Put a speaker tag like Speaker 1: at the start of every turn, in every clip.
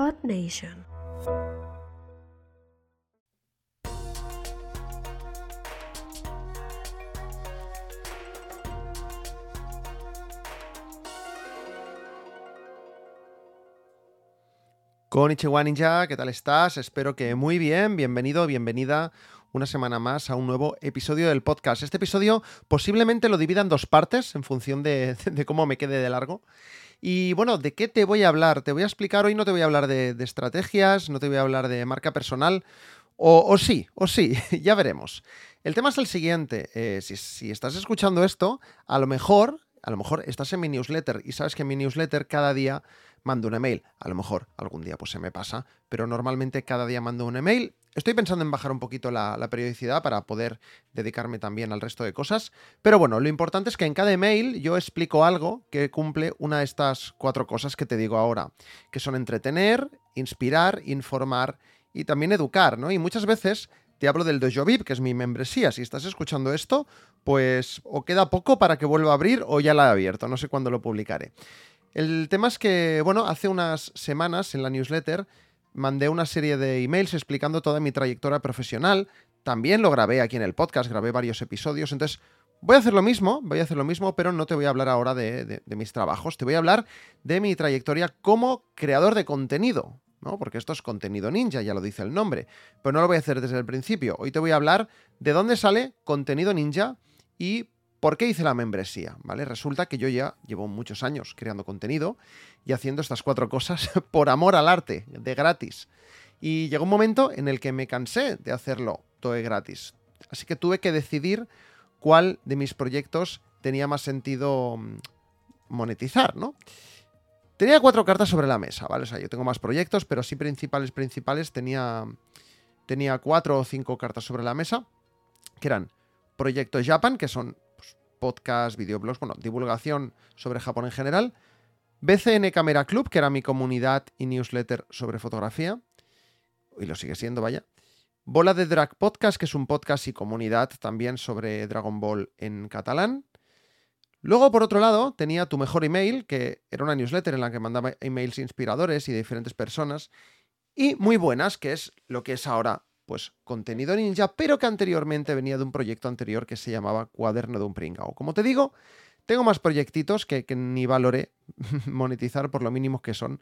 Speaker 1: Earth Nation.
Speaker 2: Konnichiwa Ninja, ¿qué tal estás? Espero que muy bien, bienvenido, bienvenida una semana más a un nuevo episodio del podcast. Este episodio posiblemente lo divida en dos partes en función de, de cómo me quede de largo. Y bueno, ¿de qué te voy a hablar? Te voy a explicar, hoy no te voy a hablar de, estrategias, no te voy a hablar de marca personal, o, sí, o sí, ya veremos. El tema es el siguiente, eh, si, si estás escuchando esto, a lo mejor, a lo mejor estás en mi newsletter y sabes que en mi newsletter cada día mando un email. A lo mejor algún día pues se me pasa, pero normalmente cada día mando un email. Estoy pensando en bajar un poquito la, periodicidad para poder dedicarme también al resto de cosas. Pero bueno, lo importante es que en cada email yo explico algo que cumple una de estas cuatro cosas que te digo ahora, que son entretener, inspirar, informar y también educar, ¿no? Y muchas veces te hablo del Dojo VIP, que es mi membresía. Si estás escuchando esto, pues o queda poco para que vuelva a abrir o ya la he abierto. No sé cuándo lo publicaré. El tema es que, bueno, hace unas semanas en la newsletter mandé una serie de emails explicando toda mi trayectoria profesional. También lo grabé aquí en el podcast, grabé varios episodios. Entonces, voy a hacer lo mismo, voy a hacer lo mismo, pero no te voy a hablar ahora de, mis trabajos. Te voy a hablar de mi trayectoria como creador de contenido. ¿no? Porque esto es contenido ninja, ya lo dice el nombre. Pero no lo voy a hacer desde el principio. Hoy te voy a hablar de dónde sale contenido ninja y ¿Por qué hice la membresía? ¿Vale? Resulta que yo ya llevo muchos años creando contenido y haciendo estas cuatro cosas por amor al arte, de gratis. Y llegó un momento en el que me cansé de hacerlo todo de gratis. Así que tuve que decidir cuál de mis proyectos tenía más sentido mm, monetizar, ¿no? Tenía cuatro cartas sobre la mesa, ¿vale? O sea, yo tengo más proyectos, pero sí principales, principales, tenía, tenía cuatro o cinco cartas sobre la mesa, que eran Proyecto Japan, que son podcast, videoblogs, bueno, divulgación sobre Japón en general. BCN Camera Club, que era mi comunidad y newsletter sobre fotografía. Y lo sigue siendo, vaya. Bola de Drag Podcast, que es un podcast y comunidad también sobre Dragon Ball en catalán. Luego, por otro lado, tenía Tu Mejor Email, que era una newsletter en la que mandaba emails inspiradores y de diferentes personas. Y muy buenas, que es lo que es ahora pues contenido ninja, pero que anteriormente venía de un proyecto anterior que se llamaba Cuaderno de un Pringao. Como te digo, tengo más proyectitos que, ni valoré monetizar por lo mínimo que son,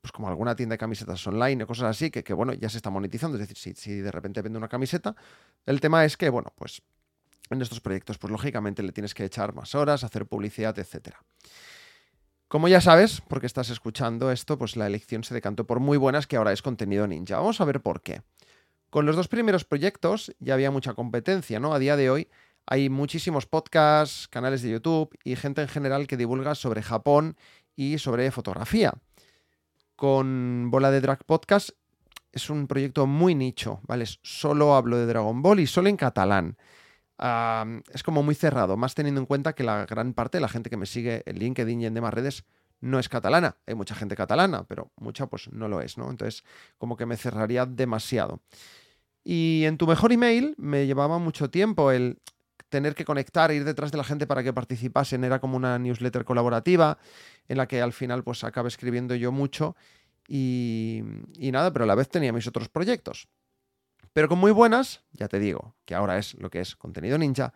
Speaker 2: pues como alguna tienda de camisetas online o cosas así, que, que bueno, ya se está monetizando. Es decir, si, si de repente vende una camiseta, el tema es que, bueno, pues en estos proyectos, pues lógicamente le tienes que echar más horas, hacer publicidad, etcétera. Como ya sabes, porque estás escuchando esto, pues la elección se decantó por muy buenas que ahora es contenido ninja. Vamos a ver por qué. Con los dos primeros proyectos ya había mucha competencia, ¿no? A día de hoy hay muchísimos podcasts, canales de YouTube y gente en general que divulga sobre Japón y sobre fotografía. Con Bola de Drag Podcast es un proyecto muy nicho, ¿vale? Solo hablo de Dragon Ball y solo en catalán. Es como muy cerrado, más teniendo en cuenta que la gran parte de la gente que me sigue en LinkedIn y en demás redes no es catalana. Hay mucha gente catalana, pero mucha pues no lo es, ¿no? Entonces, como que me cerraría demasiado. Y en tu mejor email me llevaba mucho tiempo el tener que conectar, ir detrás de la gente para que participasen. Era como una newsletter colaborativa en la que al final pues acabé escribiendo yo mucho y, y nada, pero a la vez tenía mis otros proyectos. Pero con muy buenas, ya te digo, que ahora es lo que es contenido ninja.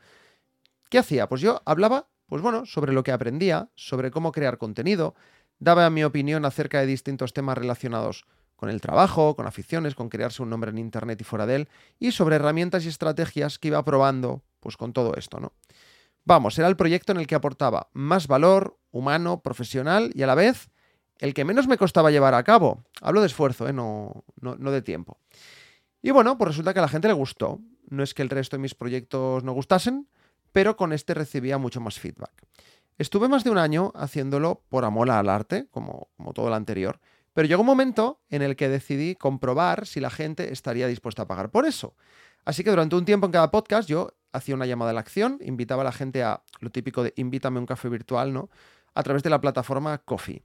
Speaker 2: ¿Qué hacía? Pues yo hablaba, pues bueno, sobre lo que aprendía, sobre cómo crear contenido, daba mi opinión acerca de distintos temas relacionados con el trabajo, con aficiones, con crearse un nombre en Internet y fuera de él, y sobre herramientas y estrategias que iba probando pues con todo esto, ¿no? Vamos, era el proyecto en el que aportaba más valor humano, profesional y a la vez el que menos me costaba llevar a cabo. Hablo de esfuerzo, ¿eh? no, no, no de tiempo. Y bueno, pues resulta que a la gente le gustó. No es que el resto de mis proyectos no gustasen, pero con este recibía mucho más feedback. Estuve más de un año haciéndolo por amor al arte, como, como todo lo anterior, pero llegó un momento en el que decidí comprobar si la gente estaría dispuesta a pagar por eso. Así que durante un tiempo en cada podcast yo hacía una llamada a la acción, invitaba a la gente a lo típico de invítame un café virtual, ¿no? A través de la plataforma Coffee.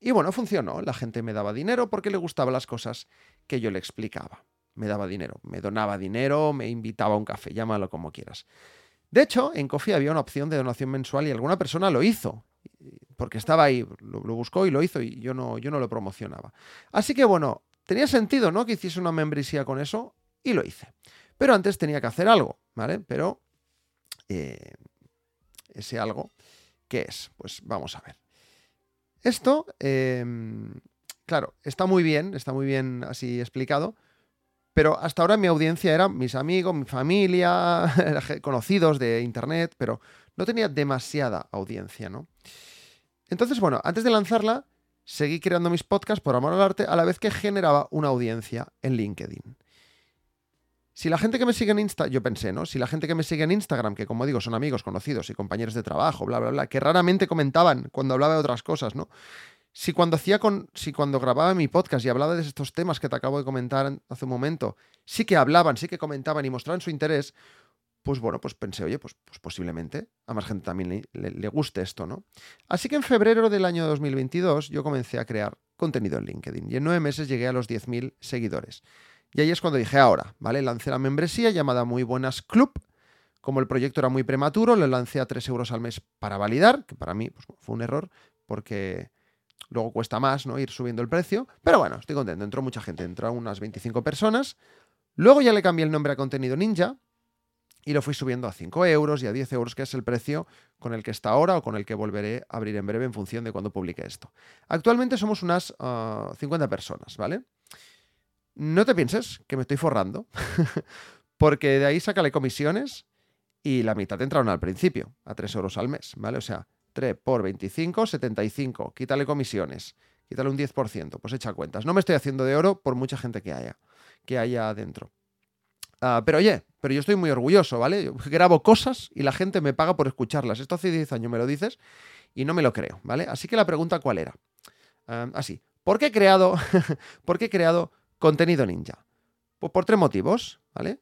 Speaker 2: Y bueno, funcionó. La gente me daba dinero porque le gustaban las cosas que yo le explicaba. Me daba dinero, me donaba dinero, me invitaba a un café, llámalo como quieras. De hecho, en Coffee había una opción de donación mensual y alguna persona lo hizo. Porque estaba ahí, lo, buscó y lo hizo y yo no, yo no lo promocionaba. Así que bueno, tenía sentido, ¿no? Que hiciese una membresía con eso y lo hice. Pero antes tenía que hacer algo, ¿vale? Pero eh, ese algo, ¿qué es? Pues vamos a ver. Esto, em, claro, está muy bien, está muy bien así explicado, pero hasta ahora mi audiencia era mis amigos, mi familia, conocidos de internet, pero no tenía demasiada audiencia, ¿no? Entonces, bueno, antes de lanzarla, seguí creando mis podcasts por amor al arte a la vez que generaba una audiencia en LinkedIn. Si la gente que me sigue en Instagram, yo pensé, ¿no? Si la gente que me sigue en Instagram, que como digo, son amigos, conocidos y compañeros de trabajo, bla, bla, bla, que raramente comentaban cuando hablaba de otras cosas, ¿no? Si cuando hacía con, si cuando grababa mi podcast y hablaba de estos temas que te acabo de comentar hace un momento, sí que hablaban, sí que comentaban y mostraban su interés, pues bueno, pues pensé, oye, pues, pues posiblemente a más gente también le, guste esto, ¿no? Así que en febrero del año 2022 yo comencé a crear contenido en LinkedIn y en nueve meses llegué a los 10.000 seguidores. Y ahí es cuando dije, ahora, ¿vale? Lancé la membresía llamada Muy Buenas Club. Como el proyecto era muy prematuro, lo lancé a 3 euros al mes para validar, que para mí pues, fue un error porque luego cuesta más ¿no? ir subiendo el precio. Pero bueno, estoy contento, entró mucha gente, entró unas 25 personas. Luego ya le cambié el nombre a Contenido Ninja, y lo fui subiendo a 5 euros y a 10 euros, que es el precio con el que está ahora o con el que volveré a abrir en breve en función de cuando publique esto. Actualmente somos unas 50 ah, personas, ¿vale? No te pienses que me estoy forrando, porque de ahí sácale comisiones y la mitad entraron al principio, a 3 euros al mes, ¿vale? O sea, 3 por 25, 75, quítale comisiones, quítale un 10%, pues echa cuentas. No me estoy haciendo de oro por mucha gente que haya, que haya adentro. Ah, pero oye, pero yo estoy muy orgulloso, ¿vale? Yo grabo cosas y la gente me paga por escucharlas. Esto hace 10 años me lo dices y no me lo creo, ¿vale? Así que la pregunta, ¿cuál era? Ah, así, ¿por qué he creado, ¿por qué he creado contenido ninja? Pues por tres motivos, ¿vale?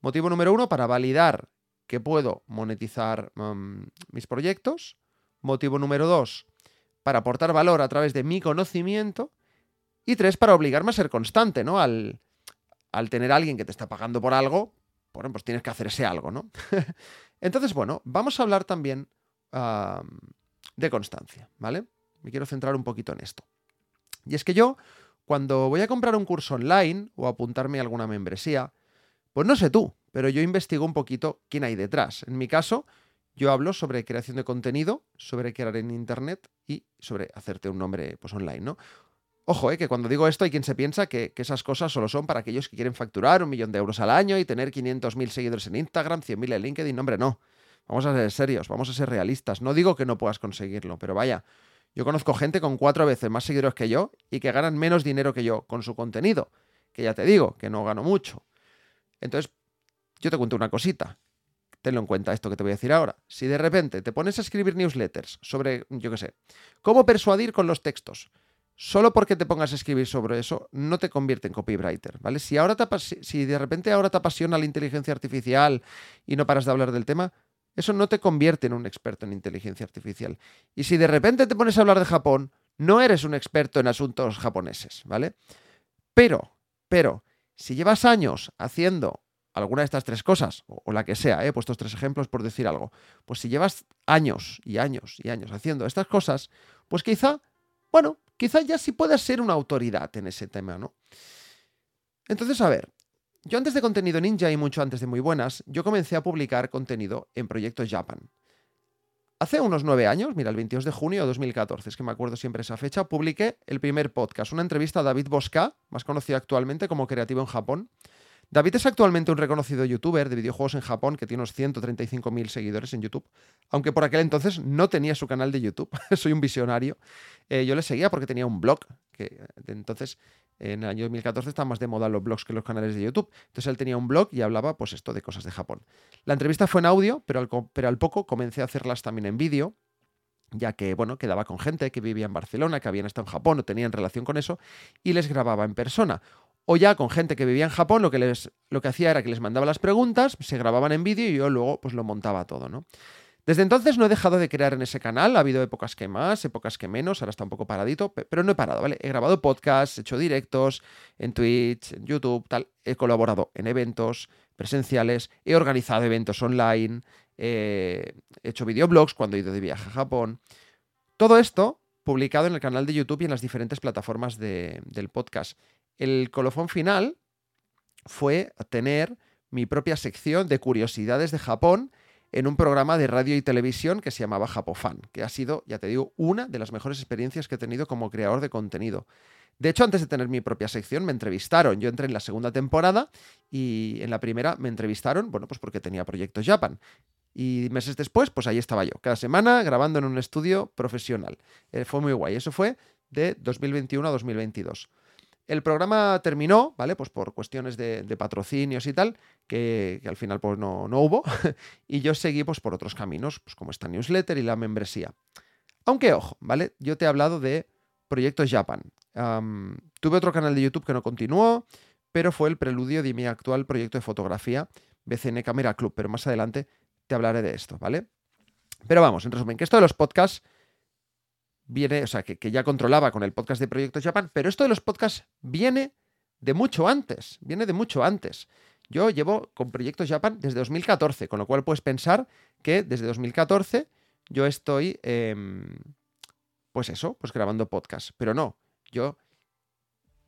Speaker 2: Motivo número uno, para validar que puedo monetizar mm, mis proyectos. Motivo número dos, para aportar valor a través de mi conocimiento. Y tres, para obligarme a ser constante, ¿no? Al, al tener a alguien que te está pagando por algo, bueno, pues tienes que hacer ese algo, ¿no? Entonces, bueno, vamos a hablar también de constancia, ¿vale? Me quiero centrar un poquito en esto. Y es que yo, cuando voy a comprar un curso online o apuntarme a alguna membresía, pues no sé tú, pero yo investigo un poquito quién hay detrás. En mi caso, yo hablo sobre creación de contenido, sobre crear en Internet y sobre hacerte un nombre pues, online, ¿no? Ojo, eh, que cuando digo esto hay quien se piensa que, esas cosas solo son para aquellos que quieren facturar un millón de euros al año y tener 500.000 seguidores en Instagram, 100.000 en LinkedIn. Hombre, no. Vamos a ser serios, vamos a ser realistas. No digo que no puedas conseguirlo, pero vaya, yo conozco gente con cuatro veces más seguidores que yo y que ganan menos dinero que yo con su contenido. Que ya te digo, que no gano mucho. Entonces, yo te cuento una cosita. Tenlo en cuenta esto que te voy a decir ahora. Si de repente te pones a escribir newsletters sobre, yo qué sé, cómo persuadir con los textos, solo porque te pongas a escribir sobre eso no te convierte en copywriter, ¿vale? Si, ahora si de repente ahora te apasiona la inteligencia artificial y no paras de hablar del tema, eso no te convierte en un experto en inteligencia artificial. Y si de repente te pones a hablar de Japón, no eres un experto en asuntos japoneses, ¿vale? Pero, pero, si llevas años haciendo alguna de estas tres cosas, o, la que sea, ¿eh? he puesto tres ejemplos por decir algo, pues si llevas años y años y años haciendo estas cosas, pues quizá, bueno, quizá ya sí puedas ser una autoridad en ese tema, ¿no? Entonces, a ver, yo antes de contenido ninja y mucho antes de muy buenas, yo comencé a publicar contenido en Proyectos Japan. Hace unos nueve años, mira, el 22 de junio de 2014, es que me acuerdo siempre esa fecha, publiqué el primer podcast, una entrevista a David Bosca, más conocido actualmente como creativo en Japón, David es actualmente un reconocido youtuber de videojuegos en Japón que tiene unos 135.000 seguidores en YouTube, aunque por aquel entonces no tenía su canal de YouTube, soy un visionario. Eh, yo le seguía porque tenía un blog, que entonces en el año 2014 estaban más de moda los blogs que los canales de YouTube. Entonces él tenía un blog y hablaba pues esto de cosas de Japón. La entrevista fue en audio, pero al, pero al poco comencé a hacerlas también en vídeo ya que, bueno, quedaba con gente que vivía en Barcelona, que habían estado en Japón o tenían relación con eso, y les grababa en persona o ya con gente que vivía en Japón, lo que, les, lo que hacía era que les mandaba las preguntas, se grababan en vídeo y yo luego pues lo montaba todo, ¿no? Desde entonces no he dejado de crear en ese canal, ha habido épocas que más, épocas que menos, ahora está un poco paradito, pero no he parado, ¿vale? He grabado podcasts, he hecho directos en Twitch, en YouTube, tal, he colaborado en eventos presenciales, he organizado eventos online, he hecho videoblogs cuando he ido de viaje a Japón. Todo esto publicado en el canal de YouTube y en las diferentes plataformas del podcast. El colofón final fue tener mi propia sección de curiosidades de Japón en un programa de radio y televisión que se llamaba Japofan, que ha sido, ya te digo, una de las mejores experiencias que he tenido como creador de contenido. De hecho, antes de tener mi propia sección, me entrevistaron. Yo entré en la segunda temporada y en la primera me entrevistaron, bueno, pues porque tenía Proyecto Japan. Y meses después, pues ahí estaba yo, cada semana grabando en un estudio profesional. Eh, fue muy guay. Eso fue de 2021 a 2022. El programa terminó, ¿vale? Pues por cuestiones de, patrocinios y tal, que, al final pues no, no hubo. y yo seguí pues por otros caminos, pues como esta newsletter y la membresía. Aunque, ojo, ¿vale? Yo te he hablado de Proyectos Japan. tuve otro canal de YouTube que no continuó, pero fue el preludio de mi actual proyecto de fotografía, BCN Camera Club, pero más adelante te hablaré de esto, ¿vale? Pero vamos, en resumen, que esto de los podcasts viene, o sea, que, ya controlaba con el podcast de Proyecto Japan, pero esto de los podcasts viene de mucho antes, viene de mucho antes. Yo llevo con Proyectos Japan desde 2014, con lo cual puedes pensar que desde 2014 yo estoy, em, pues eso, pues grabando podcast. Pero no, yo,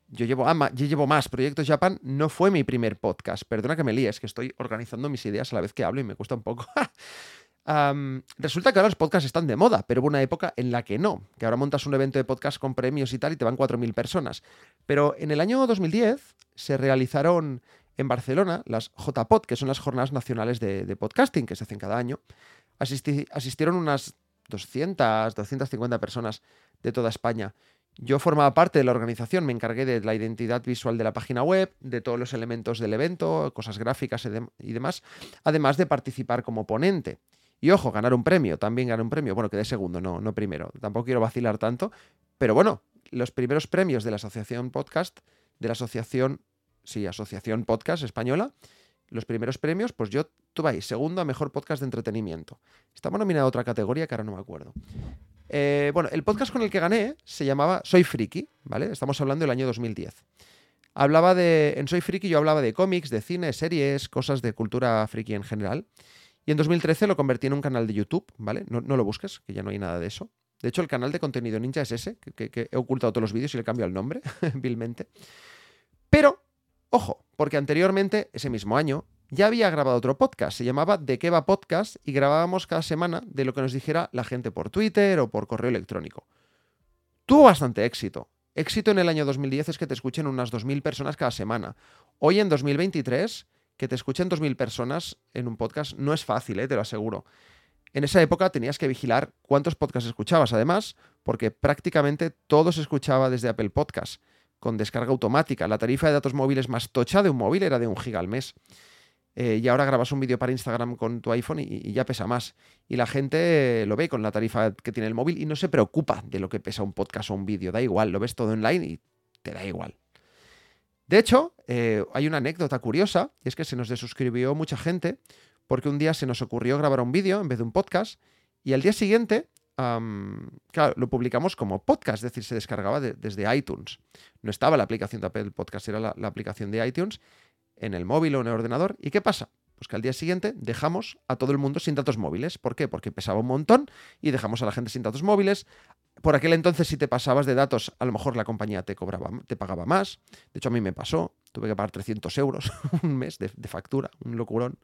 Speaker 2: yo, llevo, yo llevo más. Proyectos Japan no fue mi primer podcast. Perdona que me líes, que estoy organizando mis ideas a la vez que hablo y me cuesta un poco. resulta que ahora los podcasts están de moda, pero hubo una época en la que no, que ahora montas un evento de podcast con premios y tal y te van 4.000 personas. Pero en el año 2010 se realizaron en Barcelona las JPod, que son las jornadas nacionales de, podcasting que se hacen cada año. asistieron unas 200, 250 personas de toda España. Yo formaba parte de la organización, me encargué de la identidad visual de la página web, de todos los elementos del evento, cosas gráficas y demás, además de participar como ponente. Y ojo, ganar un premio, también ganar un premio. Bueno, quedé segundo, no, no primero. Tampoco quiero vacilar tanto. Pero bueno, los primeros premios de la Asociación Podcast, de la Asociación, sí, Asociación Podcast Española, los primeros premios, pues yo tuve ahí, segundo a mejor podcast de entretenimiento. Estaba nominado a otra categoría que ahora no me acuerdo. Eh, bueno, el podcast con el que gané se llamaba Soy Friki, ¿vale? Estamos hablando del año 2010. Hablaba de. En Soy Friki yo hablaba de cómics, de cine, series, cosas de cultura friki en general. Y en 2013 lo convertí en un canal de YouTube, ¿vale? No, lo busques, que ya no hay nada de eso. De hecho, el canal de contenido ninja es ese, que, he ocultado todos los vídeos y le cambio el nombre, vilmente. Pero, ojo, porque anteriormente, ese mismo año, ya había grabado otro podcast, se llamaba De qué va podcast y grabábamos cada semana de lo que nos dijera la gente por Twitter o por correo electrónico. Tuvo bastante éxito. Éxito en el año 2010 es que te escuchen unas 2.000 personas cada semana. Hoy en 2023 que te escuchen 2.000 personas en un podcast no es fácil, ¿eh? te lo aseguro. En esa época tenías que vigilar cuántos podcasts escuchabas, además, porque prácticamente todo se escuchaba desde Apple Podcast, con descarga automática. La tarifa de datos móviles más tocha de un móvil era de un giga al mes. Eh, y ahora grabas un vídeo para Instagram con tu iPhone y, ya pesa más. Y la gente lo ve con la tarifa que tiene el móvil y no se preocupa de lo que pesa un podcast o un vídeo. Da igual, lo ves todo online y te da igual. De hecho, eh, hay una anécdota curiosa, y es que se nos desuscribió mucha gente porque un día se nos ocurrió grabar un vídeo en vez de un podcast, y al día siguiente, lo publicamos como podcast, es decir, se descargaba desde iTunes. No estaba la aplicación de Apple Podcast, era la, la aplicación de iTunes en el móvil o en el ordenador. ¿Y qué pasa? Pues que al día siguiente dejamos a todo el mundo sin datos móviles. ¿Por qué? Porque pesaba un montón y dejamos a la gente sin datos móviles por aquel entonces, si te pasabas de datos, a lo mejor la compañía te cobraba, te pagaba más. De hecho, a mí me pasó. Tuve que pagar 300 euros un mes de, factura, un locurón.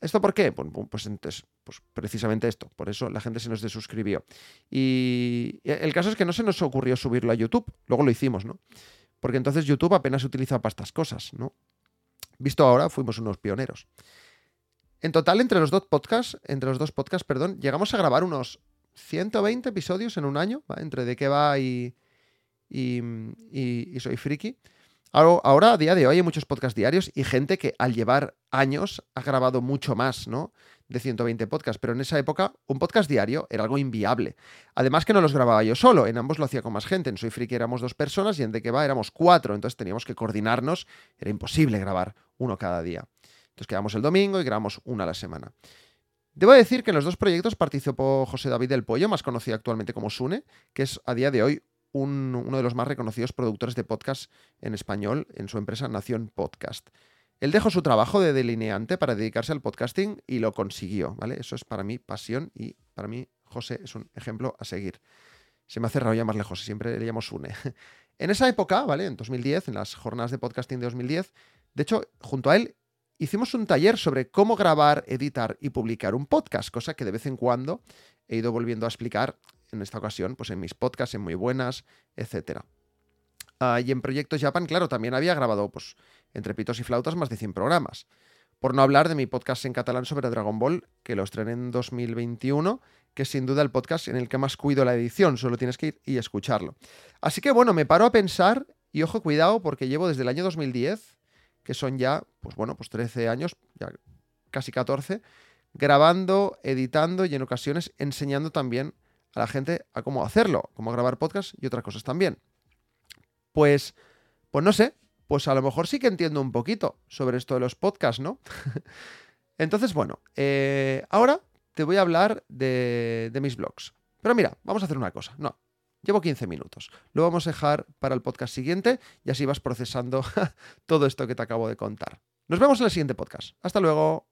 Speaker 2: ¿Esto por qué? Pues, pues, entonces, pues precisamente esto. Por eso la gente se nos desuscribió. Y el caso es que no se nos ocurrió subirlo a YouTube. Luego lo hicimos, ¿no? Porque entonces YouTube apenas se utiliza para estas cosas, ¿no? Visto ahora, fuimos unos pioneros. En total, entre los dos podcasts, entre los dos podcasts, perdón, llegamos a grabar unos 120 episodios en un año, entre de qué va y, y, soy friki. Ahora, a día de hoy, hay muchos podcasts diarios y gente que al llevar años ha grabado mucho más, ¿no? De 120 podcasts, pero en esa época un podcast diario era algo inviable. Además que no los grababa yo solo, en ambos lo hacía con más gente. En Soy Friki éramos dos personas y en De Que Va éramos cuatro, entonces teníamos que coordinarnos, era imposible grabar uno cada día. Entonces quedamos el domingo y grabamos una a la semana. Debo decir que en los dos proyectos participó José David del Pollo, más conocido actualmente como Sune, que es a día de hoy uno de los más reconocidos productores de podcast en español en su empresa Nación Podcast. Él dejó su trabajo de delineante para dedicarse al podcasting y lo consiguió, ¿vale? Eso es para mí pasión y para mí José es un ejemplo a seguir. Se me ha cerrado llamarle José, siempre le llamo Sune. En esa época, ¿vale? En 2010, en las jornadas de podcasting de 2010, de hecho, junto a él hicimos un taller sobre cómo grabar, editar y publicar un podcast, cosa que de vez en cuando he ido volviendo a explicar en esta ocasión, pues en mis podcasts, en Muy Buenas, etc. Ah, y en Proyectos Japan, claro, también había grabado, pues, entre pitos y flautas, más de 100 programas. Por no hablar de mi podcast en catalán sobre Dragon Ball, que lo estrené en 2021, que es sin duda el podcast en el que más cuido la edición, solo tienes que ir y escucharlo. Así que bueno, me paro a pensar, y ojo, cuidado, porque llevo desde el año 2010, que son ya, pues bueno, pues 13 años, ya casi 14, grabando, editando y en ocasiones enseñando también a la gente a cómo hacerlo, cómo grabar podcast y otras cosas también. Pues, pues no sé, pues a lo mejor sí que entiendo un poquito sobre esto de los podcasts, ¿no? Entonces, bueno, eh, ahora te voy a hablar de, de mis blogs. Pero mira, vamos a hacer una cosa. No, Llevo 15 minutos. Lo vamos a dejar para el podcast siguiente y así vas procesando todo esto que te acabo de contar. Nos vemos en el siguiente podcast. Hasta luego.